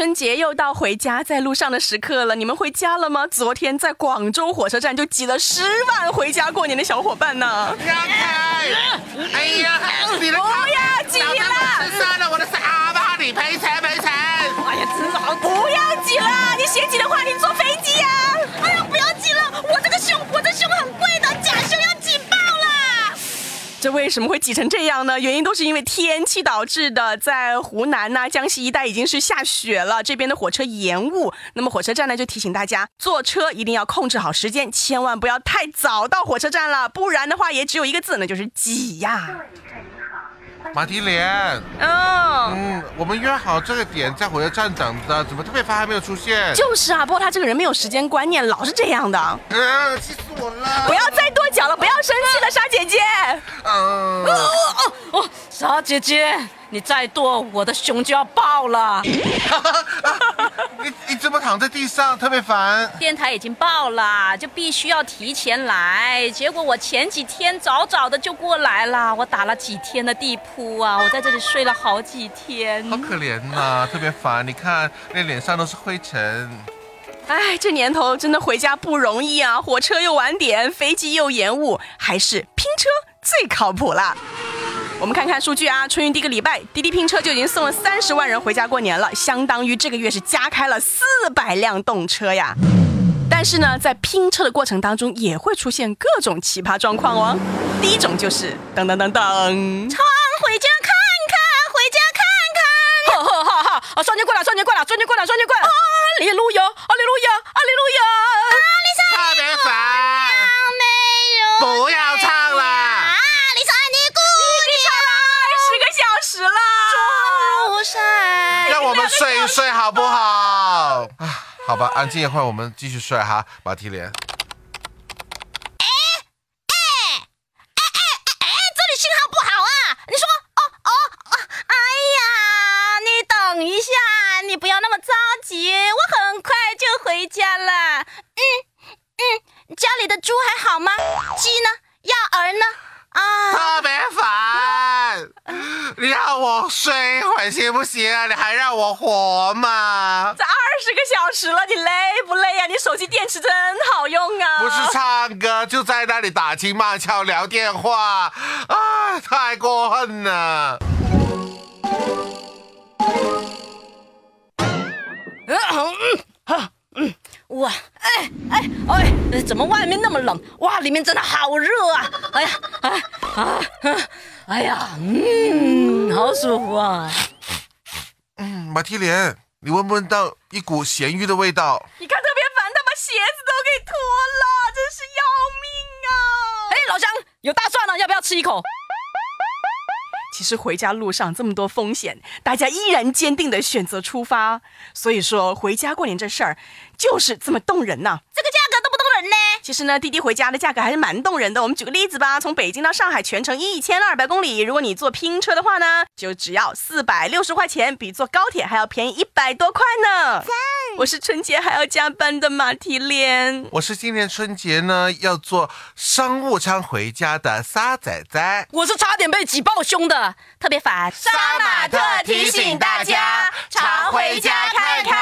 春节又到回家在路上的时刻了，你们回家了吗？昨天在广州火车站就挤了十万回家过年的小伙伴呢。让开！哎呀，不要挤了，算了，我的沙发，你赔钱赔钱！这为什么会挤成这样呢？原因都是因为天气导致的。在湖南呐、江西一带已经是下雪了，这边的火车延误。那么火车站呢就提醒大家，坐车一定要控制好时间，千万不要太早到火车站了，不然的话也只有一个字，那就是挤呀。马蹄莲，嗯，嗯，我们约好这个点在火车站等的，怎么特别发还没有出现？就是啊，不过他这个人没有时间观念，老是这样的。嗯，气死我了！不要再跺脚了，不要生气了，莎姐姐。嗯，哦，哦，莎姐姐，你再剁，我的胸就要爆了。你你怎么躺在地上，特别烦。电台已经爆了，就必须要提前来。结果我前几天早早的就过来了，我打了几天的地铺啊，我在这里睡了好几天。好可怜呐、特别烦。你看，那脸上都是灰尘。哎，这年头真的回家不容易啊！火车又晚点，飞机又延误，还是拼车最靠谱啦。我们看看数据啊，春运第一个礼拜，滴滴拼车就已经送了三十万人回家过年了，相当于这个月是加开了四百辆动车呀。但是呢，在拼车的过程当中，也会出现各种奇葩状况哦。第一种就是噔噔噔噔，常回家看看，回家看看。哈哈哈！啊，双节棍了，双节棍了，双节棍了，双节棍了。啊，利路亚，啊利路亚，啊利路亚。特别烦，没有。不要唱了。啊，你说你故二十个小时了。如山。让我们睡一睡好不好？啊，好吧，安静一会儿，我们继续睡哈。马蹄莲，哎，这里信号不好啊！你说，哦哦哦，哎呀，你等一下，你不要那么着急，我很快就回家了。嗯嗯，家里的猪还好吗？鸡呢？鸭儿呢？啊，特别烦。你让我睡一会儿行不行啊？你还让我活吗？这二十个小时了，你累不累呀、你手机电池真好用啊！不是唱歌，就在那里打情骂俏聊电话，啊，太过分了。嗯哇，哎哎哎，呃怎么外面那么冷？哇，里面真的好热啊！哎呀，啊啊，哎呀，嗯，好舒服啊！嗯，马蹄莲，你闻不闻到一股咸鱼的味道？你看特别烦，他把鞋子都给脱了，真是要命啊！哎，老乡，有大蒜了，要不要吃一口？其实回家路上这么多风险，大家依然坚定的选择出发。所以说，回家过年这事儿就是这么动人呐、这个价格动不动人呢？其实呢，滴滴回家的价格还是蛮动人的。我们举个例子吧，从北京到上海全程一千二百公里，如果你坐拼车的话呢，就只要四百六十块钱，比坐高铁还要便宜一百多块呢。我是春节还要加班的马蹄莲。我是今年春节呢要坐商务舱回家的沙仔仔。我是差点被挤爆胸的，特别烦。杀马特提醒大家，常回家看看。